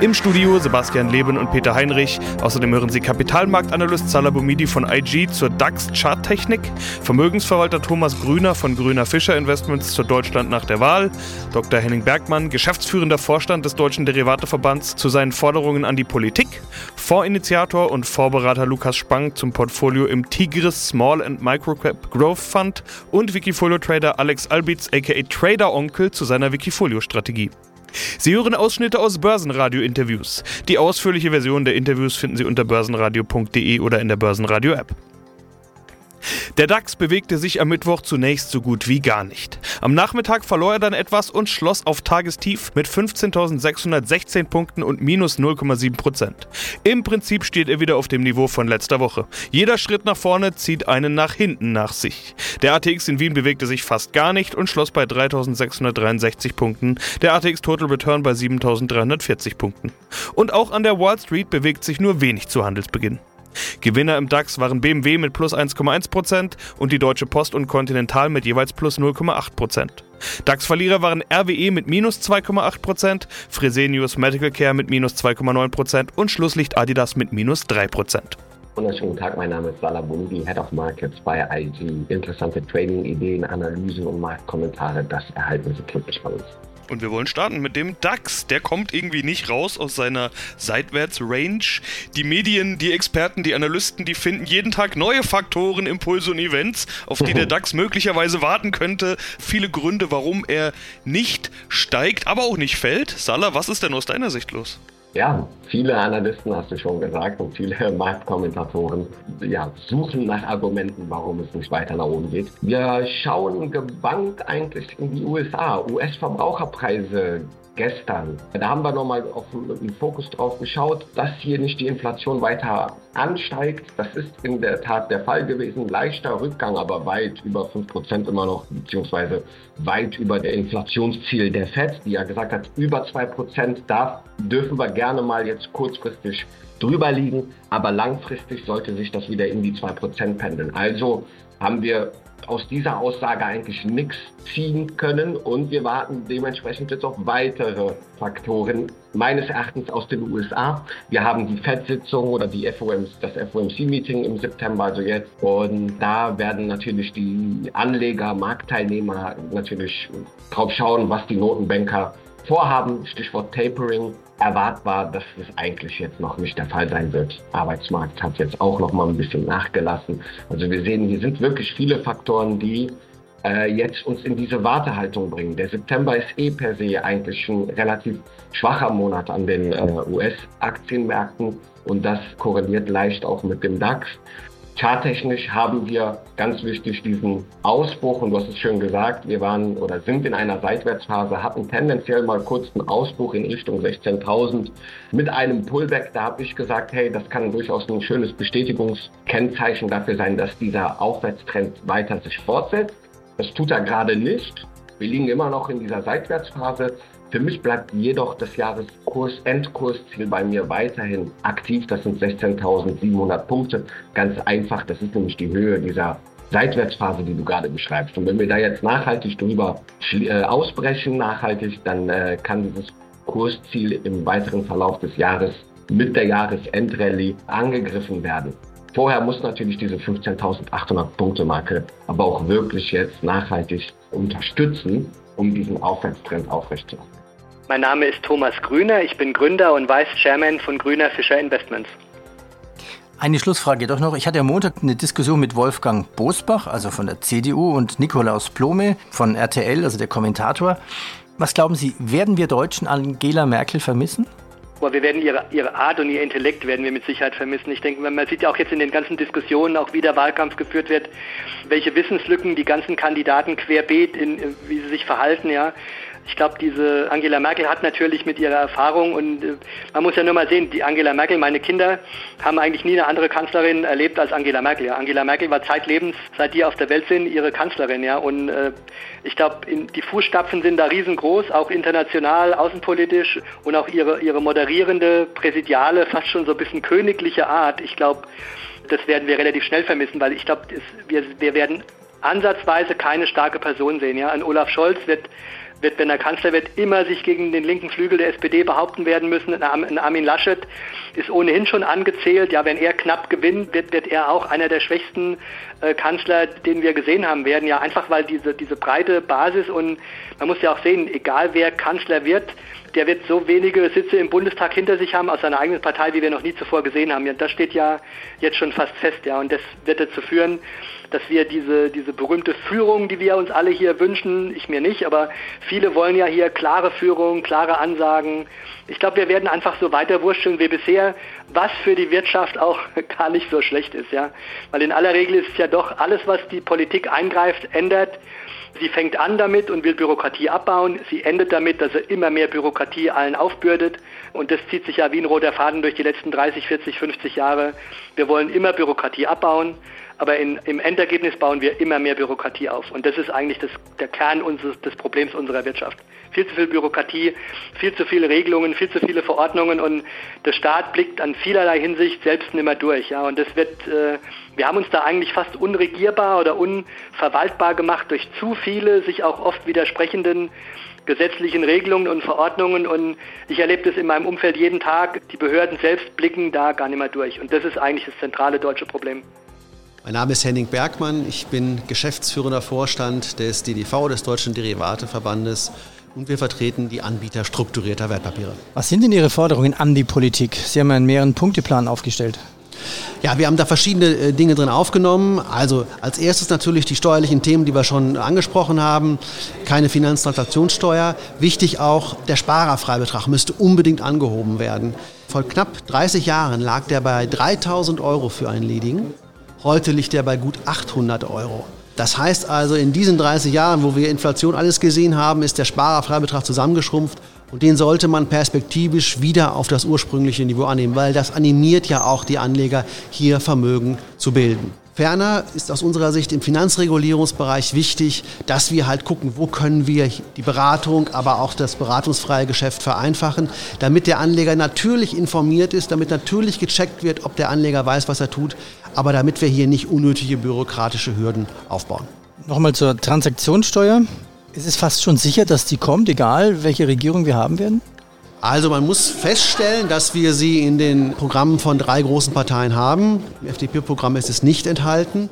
Im Studio Sebastian Leben und Peter Heinrich. Außerdem hören Sie Kapitalmarktanalyst Salah Boumidi von IG zur DAX-Charttechnik, Vermögensverwalter Thomas Grüner von Grüner Fischer Investments zur Deutschland nach der Wahl, Dr. Henning Bergmann, geschäftsführender Vorstand des Deutschen Derivateverbands, zu seinen Forderungen an die Politik, Fondsinitiator und Vorberater Lukas Spang zum Portfolio im Tigris Small and Microcap Growth Fund und Wikifolio-Trader Alex Albitz aka Trader Onkel zu seiner Wikifolio-Strategie. Sie hören Ausschnitte aus Börsenradio-Interviews. Die ausführliche Version der Interviews finden Sie unter börsenradio.de oder in der Börsenradio-App. Der DAX bewegte sich am Mittwoch zunächst so gut wie gar nicht. Am Nachmittag verlor er dann etwas und schloss auf Tagestief mit 15.616 Punkten und minus 0,7 Prozent. Im Prinzip steht er wieder auf dem Niveau von letzter Woche. Jeder Schritt nach vorne zieht einen nach hinten nach sich. Der ATX in Wien bewegte sich fast gar nicht und schloss bei 3.663 Punkten, der ATX Total Return bei 7.340 Punkten. Und auch an der Wall Street bewegt sich nur wenig zu Handelsbeginn. Gewinner im DAX waren BMW mit plus 1,1% und die Deutsche Post und Continental mit jeweils plus 0,8%. DAX-Verlierer waren RWE mit minus 2,8%, Fresenius Medical Care mit minus 2,9% und Schlusslicht Adidas mit minus 3%. Wunderschönen Tag, mein Name ist Salah Bundi, Head of Markets bei IG. Interessante Trading-Ideen, Analysen und Marktkommentare, das erhalten Sie täglich von uns. Und wir wollen starten mit dem DAX. Der kommt irgendwie nicht raus aus seiner Seitwärts-Range. Die Medien, die Experten, die Analysten, die finden jeden Tag neue Faktoren, Impulse und Events, auf die der DAX möglicherweise warten könnte. Viele Gründe, warum er nicht steigt, aber auch nicht fällt. Salah, was ist denn aus deiner Sicht los? Ja, viele Analysten hast du schon gesagt und viele Marktkommentatoren ja, suchen nach Argumenten, warum es nicht weiter nach oben geht. Wir schauen gebannt eigentlich in die USA. US-Verbraucherpreise gestern. Da haben wir nochmal auf den Fokus drauf geschaut, dass hier nicht die Inflation weiter ansteigt. Das ist in der Tat der Fall gewesen. Leichter Rückgang, aber weit über 5% immer noch, beziehungsweise weit über der Inflationsziel der FED, die ja gesagt hat, über 2%. Da dürfen wir gerne mal jetzt kurzfristig drüber liegen, aber langfristig sollte sich das wieder in die 2% pendeln. Also haben wir aus dieser Aussage eigentlich nichts ziehen können und wir warten dementsprechend jetzt auf weitere Faktoren, meines Erachtens aus den USA. Wir haben die FED-Sitzung oder die FOMC, das FOMC-Meeting im September, also jetzt. Und da werden natürlich die Anleger, Marktteilnehmer natürlich drauf schauen, was die Notenbanker vorhaben. Stichwort Tapering erwartbar, dass es eigentlich jetzt noch nicht der Fall sein wird. Arbeitsmarkt hat jetzt auch noch mal ein bisschen nachgelassen. Also wir sehen, hier sind wirklich viele Faktoren, die äh, jetzt uns in diese Wartehaltung bringen. Der September ist eh per se eigentlich ein relativ schwacher Monat an den äh, US-Aktienmärkten und das korreliert leicht auch mit dem DAX. Charttechnisch haben wir ganz wichtig diesen Ausbruch und du hast es schön gesagt, wir waren oder sind in einer Seitwärtsphase, hatten tendenziell mal kurz einen Ausbruch in Richtung 16.000 mit einem Pullback. Da habe ich gesagt, hey, das kann durchaus ein schönes Bestätigungskennzeichen dafür sein, dass dieser Aufwärtstrend weiter sich fortsetzt. Das tut er gerade nicht. Wir liegen immer noch in dieser Seitwärtsphase. Für mich bleibt jedoch das Jahreskurs Endkursziel bei mir weiterhin aktiv. Das sind 16.700 Punkte. Ganz einfach, das ist nämlich die Höhe dieser Seitwärtsphase, die du gerade beschreibst. Und wenn wir da jetzt nachhaltig drüber äh, ausbrechen, nachhaltig, dann äh, kann dieses Kursziel im weiteren Verlauf des Jahres mit der Jahresendrallye angegriffen werden. Vorher muss natürlich diese 15.800 Punkte Marke aber auch wirklich jetzt nachhaltig unterstützen, um diesen Aufwärtstrend aufrechtzuerhalten. Mein Name ist Thomas Grüner, ich bin Gründer und Vice Chairman von Grüner Fischer Investments. Eine Schlussfrage doch noch. Ich hatte am Montag eine Diskussion mit Wolfgang Bosbach, also von der CDU, und Nikolaus Blome von RTL, also der Kommentator. Was glauben Sie, werden wir Deutschen Angela Merkel vermissen? Aber wir werden ihre, ihre Art und ihr Intellekt werden wir mit Sicherheit vermissen. Ich denke, man sieht ja auch jetzt in den ganzen Diskussionen, auch wie der Wahlkampf geführt wird, welche Wissenslücken die ganzen Kandidaten querbeet, in, wie sie sich verhalten, ja. Ich glaube, diese Angela Merkel hat natürlich mit ihrer Erfahrung und äh, man muss ja nur mal sehen, die Angela Merkel, meine Kinder haben eigentlich nie eine andere Kanzlerin erlebt als Angela Merkel. Ja. Angela Merkel war zeitlebens, seit die auf der Welt sind, ihre Kanzlerin. Ja. Und äh, ich glaube, die Fußstapfen sind da riesengroß, auch international, außenpolitisch und auch ihre, ihre moderierende, präsidiale, fast schon so ein bisschen königliche Art. Ich glaube, das werden wir relativ schnell vermissen, weil ich glaube, wir, wir werden ansatzweise keine starke Person sehen. Ja? Ein Olaf Scholz wird wird, wenn er Kanzler wird, immer sich gegen den linken Flügel der SPD behaupten werden müssen. Ein Armin Laschet ist ohnehin schon angezählt. Ja, wenn er knapp gewinnt, wird, wird er auch einer der schwächsten äh, Kanzler, den wir gesehen haben werden. Ja, einfach weil diese, diese breite Basis und man muss ja auch sehen, egal wer Kanzler wird, der wird so wenige Sitze im Bundestag hinter sich haben aus seiner eigenen Partei, wie wir noch nie zuvor gesehen haben. Ja, das steht ja jetzt schon fast fest, ja, und das wird dazu führen, dass wir diese, diese berühmte Führung, die wir uns alle hier wünschen, ich mir nicht, aber viele wollen ja hier klare Führung, klare Ansagen. Ich glaube, wir werden einfach so weiter wursteln wie bisher, was für die Wirtschaft auch gar nicht so schlecht ist, ja. Weil in aller Regel ist es ja doch alles, was die Politik eingreift, ändert. Sie fängt an damit und will Bürokratie abbauen. Sie endet damit, dass er immer mehr Bürokratie allen aufbürdet. Und das zieht sich ja wie ein roter Faden durch die letzten 30, 40, 50 Jahre. Wir wollen immer Bürokratie abbauen aber in, im Endergebnis bauen wir immer mehr Bürokratie auf. Und das ist eigentlich das, der Kern unseres, des Problems unserer Wirtschaft. Viel zu viel Bürokratie, viel zu viele Regelungen, viel zu viele Verordnungen und der Staat blickt an vielerlei Hinsicht selbst nicht mehr durch. Ja, und das wird, äh, wir haben uns da eigentlich fast unregierbar oder unverwaltbar gemacht durch zu viele, sich auch oft widersprechenden gesetzlichen Regelungen und Verordnungen und ich erlebe das in meinem Umfeld jeden Tag. Die Behörden selbst blicken da gar nicht mehr durch und das ist eigentlich das zentrale deutsche Problem. Mein Name ist Henning Bergmann, ich bin geschäftsführender Vorstand des DDV, des Deutschen Derivateverbandes und wir vertreten die Anbieter strukturierter Wertpapiere. Was sind denn Ihre Forderungen an die Politik? Sie haben einen mehreren Punkteplan aufgestellt. Ja, wir haben da verschiedene äh, Dinge drin aufgenommen. Also als erstes natürlich die steuerlichen Themen, die wir schon angesprochen haben. Keine Finanztransaktionssteuer. Wichtig auch, der Sparerfreibetrag müsste unbedingt angehoben werden. Vor knapp 30 Jahren lag der bei 3000 Euro für einen Ledigen. Heute liegt er bei gut 800 Euro. Das heißt also, in diesen 30 Jahren, wo wir Inflation alles gesehen haben, ist der Sparerfreibetrag zusammengeschrumpft und den sollte man perspektivisch wieder auf das ursprüngliche Niveau annehmen, weil das animiert ja auch die Anleger, hier Vermögen zu bilden. Ferner ist aus unserer Sicht im Finanzregulierungsbereich wichtig, dass wir halt gucken, wo können wir die Beratung, aber auch das beratungsfreie Geschäft vereinfachen, damit der Anleger natürlich informiert ist, damit natürlich gecheckt wird, ob der Anleger weiß, was er tut, aber damit wir hier nicht unnötige bürokratische Hürden aufbauen. Nochmal zur Transaktionssteuer. Ist es fast schon sicher, dass die kommt, egal welche Regierung wir haben werden? Also man muss feststellen, dass wir sie in den Programmen von drei großen Parteien haben. Im FDP-Programm ist es nicht enthalten.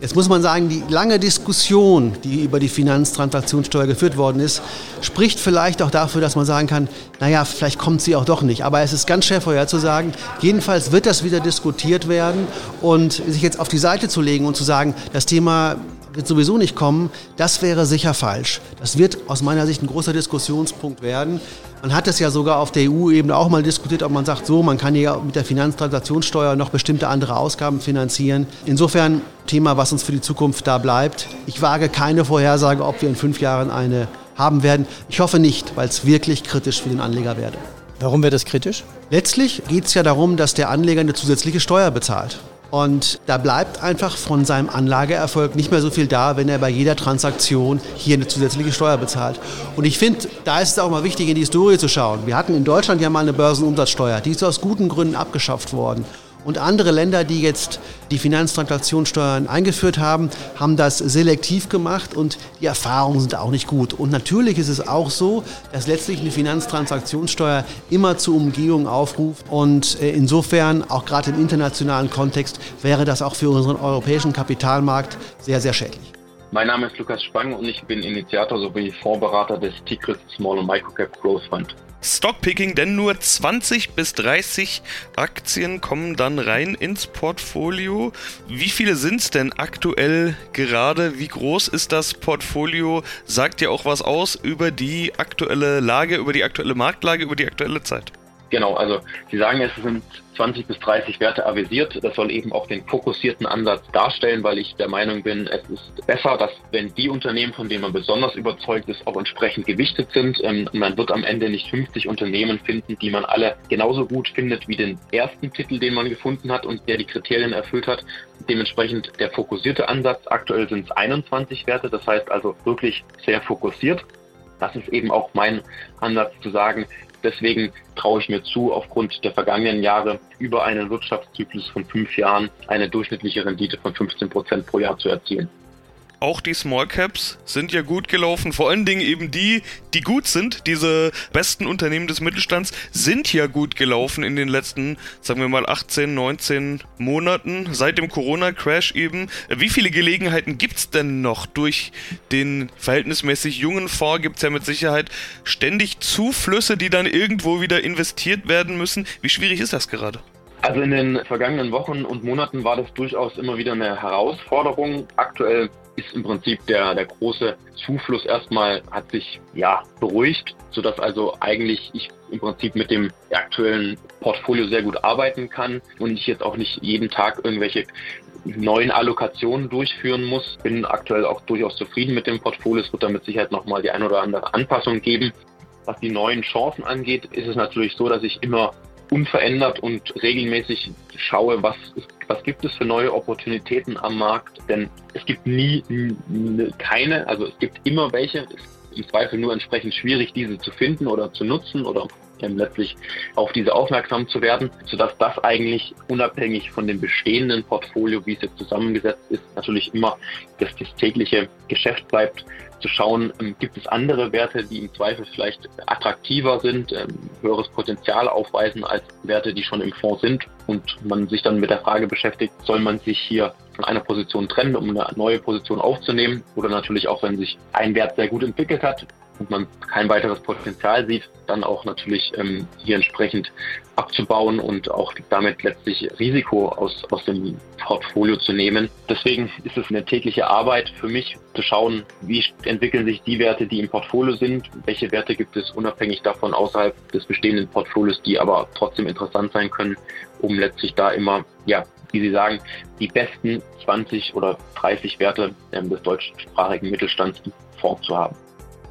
Jetzt muss man sagen, die lange Diskussion, die über die Finanztransaktionssteuer geführt worden ist, spricht vielleicht auch dafür, dass man sagen kann, naja, vielleicht kommt sie auch doch nicht. Aber es ist ganz schwer vorherzusagen. Jedenfalls wird das wieder diskutiert werden und sich jetzt auf die Seite zu legen und zu sagen, das Thema wird sowieso nicht kommen, das wäre sicher falsch. Das wird aus meiner Sicht ein großer Diskussionspunkt werden. Man hat es ja sogar auf der EU-Ebene auch mal diskutiert, ob man sagt, so, man kann ja mit der Finanztransaktionssteuer noch bestimmte andere Ausgaben finanzieren. Insofern Thema, was uns für die Zukunft da bleibt. Ich wage keine Vorhersage, ob wir in fünf Jahren eine haben werden. Ich hoffe nicht, weil es wirklich kritisch für den Anleger werde. Warum wird das kritisch? Letztlich geht es ja darum, dass der Anleger eine zusätzliche Steuer bezahlt. Und da bleibt einfach von seinem Anlageerfolg nicht mehr so viel da, wenn er bei jeder Transaktion hier eine zusätzliche Steuer bezahlt. Und ich finde, da ist es auch mal wichtig, in die Historie zu schauen. Wir hatten in Deutschland ja mal eine Börsenumsatzsteuer. Die ist aus guten Gründen abgeschafft worden. Und andere Länder, die jetzt die Finanztransaktionssteuern eingeführt haben, haben das selektiv gemacht und die Erfahrungen sind auch nicht gut. Und natürlich ist es auch so, dass letztlich eine Finanztransaktionssteuer immer zur Umgehung aufruft. Und äh, insofern, auch gerade im internationalen Kontext, wäre das auch für unseren europäischen Kapitalmarkt sehr, sehr schädlich. Mein Name ist Lukas Spang und ich bin Initiator sowie Fondsberater des Tigris Small and Microcap Growth Fund. Stockpicking, denn nur 20 bis 30 Aktien kommen dann rein ins Portfolio. Wie viele sind es denn aktuell gerade? Wie groß ist das Portfolio? Sagt ja auch was aus über die aktuelle Lage, über die aktuelle Marktlage, über die aktuelle Zeit? Genau, also Sie sagen, es sind 20 bis 30 Werte avisiert. Das soll eben auch den fokussierten Ansatz darstellen, weil ich der Meinung bin, es ist besser, dass wenn die Unternehmen, von denen man besonders überzeugt ist, auch entsprechend gewichtet sind. Ähm, man wird am Ende nicht 50 Unternehmen finden, die man alle genauso gut findet wie den ersten Titel, den man gefunden hat und der die Kriterien erfüllt hat. Dementsprechend der fokussierte Ansatz. Aktuell sind es 21 Werte, das heißt also wirklich sehr fokussiert. Das ist eben auch mein Ansatz zu sagen, Deswegen traue ich mir zu, aufgrund der vergangenen Jahre über einen Wirtschaftszyklus von fünf Jahren eine durchschnittliche Rendite von 15 Prozent pro Jahr zu erzielen auch die Small Caps sind ja gut gelaufen. Vor allen Dingen eben die, die gut sind. Diese besten Unternehmen des Mittelstands sind ja gut gelaufen in den letzten, sagen wir mal, 18, 19 Monaten. Seit dem Corona-Crash eben. Wie viele Gelegenheiten gibt es denn noch? Durch den verhältnismäßig jungen Fonds gibt es ja mit Sicherheit ständig Zuflüsse, die dann irgendwo wieder investiert werden müssen. Wie schwierig ist das gerade? Also in den vergangenen Wochen und Monaten war das durchaus immer wieder eine Herausforderung. Aktuell ist im Prinzip der, der große Zufluss erstmal hat sich ja beruhigt, sodass also eigentlich ich im Prinzip mit dem aktuellen Portfolio sehr gut arbeiten kann und ich jetzt auch nicht jeden Tag irgendwelche neuen Allokationen durchführen muss. Bin aktuell auch durchaus zufrieden mit dem Portfolio. Es wird damit Sicherheit nochmal die ein oder andere Anpassung geben. Was die neuen Chancen angeht, ist es natürlich so, dass ich immer unverändert und regelmäßig schaue, was, was gibt es für neue Opportunitäten am Markt. Denn es gibt nie keine, also es gibt immer welche. Es ist im Zweifel nur entsprechend schwierig, diese zu finden oder zu nutzen oder ähm, letztlich auf diese aufmerksam zu werden, sodass das eigentlich unabhängig von dem bestehenden Portfolio, wie es jetzt zusammengesetzt ist, natürlich immer das, das tägliche Geschäft bleibt zu schauen, ähm, gibt es andere Werte, die im Zweifel vielleicht attraktiver sind, ähm, höheres Potenzial aufweisen als Werte, die schon im Fonds sind und man sich dann mit der Frage beschäftigt, soll man sich hier von einer Position trennen, um eine neue Position aufzunehmen oder natürlich auch, wenn sich ein Wert sehr gut entwickelt hat, und man kein weiteres Potenzial sieht, dann auch natürlich ähm, hier entsprechend abzubauen und auch damit letztlich Risiko aus, aus dem Portfolio zu nehmen. Deswegen ist es eine tägliche Arbeit für mich zu schauen, wie entwickeln sich die Werte, die im Portfolio sind, welche Werte gibt es unabhängig davon außerhalb des bestehenden Portfolios, die aber trotzdem interessant sein können, um letztlich da immer, ja, wie Sie sagen, die besten 20 oder 30 Werte ähm, des deutschsprachigen Mittelstands im Fonds zu haben.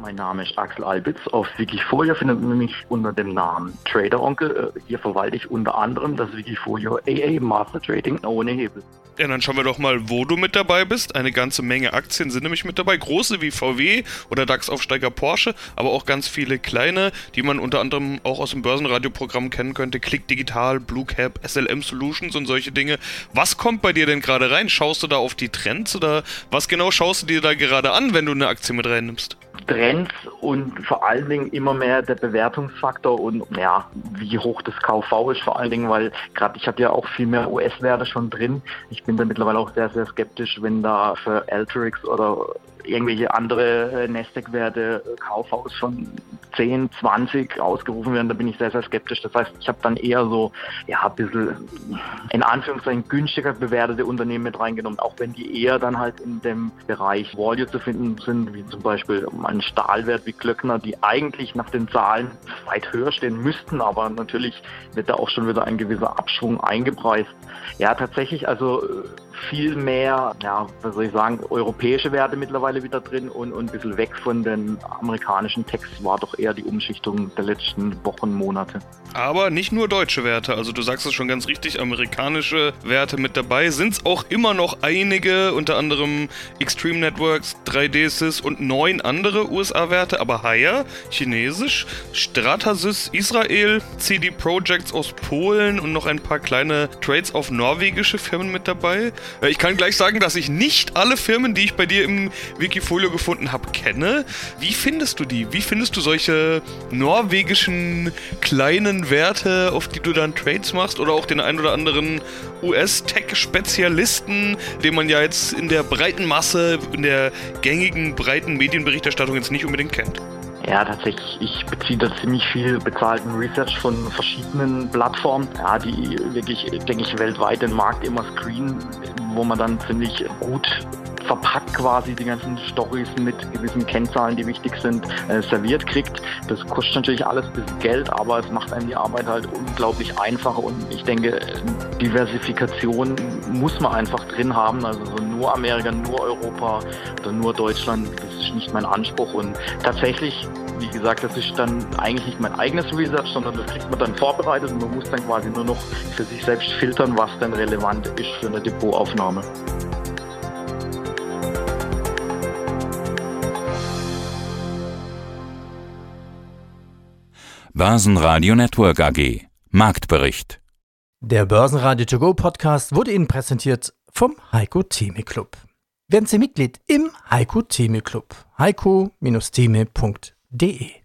Mein Name ist Axel Albitz. Auf Wikifolio findet man mich unter dem Namen Trader Onkel. Hier verwalte ich unter anderem das Wikifolio AA Master Trading ohne Hebel. Ja, dann schauen wir doch mal, wo du mit dabei bist. Eine ganze Menge Aktien sind nämlich mit dabei. Große wie VW oder DAX-Aufsteiger Porsche, aber auch ganz viele kleine, die man unter anderem auch aus dem Börsenradioprogramm kennen könnte. Click Digital, Blue Cap, SLM Solutions und solche Dinge. Was kommt bei dir denn gerade rein? Schaust du da auf die Trends oder was genau schaust du dir da gerade an, wenn du eine Aktie mit reinnimmst? Trends und vor allen Dingen immer mehr der Bewertungsfaktor und ja, wie hoch das KV ist vor allen Dingen, weil gerade ich habe ja auch viel mehr US-Werte schon drin. Ich bin da mittlerweile auch sehr, sehr skeptisch, wenn da für Alterix oder irgendwelche andere äh, Nasdaq-Werte äh, Kaufhaus von 10, 20 ausgerufen werden, da bin ich sehr, sehr skeptisch. Das heißt, ich habe dann eher so, ja, ein bisschen in Anführungszeichen günstiger bewertete Unternehmen mit reingenommen, auch wenn die eher dann halt in dem Bereich Value zu finden sind, wie zum Beispiel ein Stahlwert wie Glöckner, die eigentlich nach den Zahlen weit höher stehen müssten, aber natürlich wird da auch schon wieder ein gewisser Abschwung eingepreist. Ja, tatsächlich, also viel mehr, ja, was soll ich sagen, europäische Werte mittlerweile wieder drin und, und ein bisschen weg von den amerikanischen Text war doch eher die Umschichtung der letzten Wochen, Monate. Aber nicht nur deutsche Werte, also du sagst es schon ganz richtig, amerikanische Werte mit dabei. Sind es auch immer noch einige, unter anderem Extreme Networks, 3D-Sys und neun andere USA-Werte, aber higher, chinesisch, Stratasys Israel, CD Projects aus Polen und noch ein paar kleine Trades auf norwegische Firmen mit dabei. Äh, ich kann gleich sagen, dass ich nicht alle Firmen, die ich bei dir im Wikifolio gefunden habe, kenne. Wie findest du die? Wie findest du solche norwegischen kleinen Werte, auf die du dann Trades machst oder auch den ein oder anderen US-Tech-Spezialisten, den man ja jetzt in der breiten Masse, in der gängigen breiten Medienberichterstattung jetzt nicht unbedingt kennt? Ja, tatsächlich. Ich beziehe da ziemlich viel bezahlten Research von verschiedenen Plattformen, ja, die wirklich, denke ich, weltweit den Markt immer screenen, wo man dann ziemlich gut verpackt quasi die ganzen Stories mit gewissen Kennzahlen, die wichtig sind, äh, serviert kriegt. Das kostet natürlich alles ein bisschen Geld, aber es macht einem die Arbeit halt unglaublich einfach und ich denke, Diversifikation muss man einfach drin haben. Also so nur Amerika, nur Europa oder nur Deutschland, das ist nicht mein Anspruch und tatsächlich wie gesagt, das ist dann eigentlich nicht mein eigenes Research, sondern das kriegt man dann vorbereitet und man muss dann quasi nur noch für sich selbst filtern, was denn relevant ist für eine Depotaufnahme. Börsenradio Network AG Marktbericht Der Börsenradio To Go Podcast wurde Ihnen präsentiert vom Heiko Theme Club. Werden Sie Mitglied im Heiko Theme Club. heiko-theme.de D.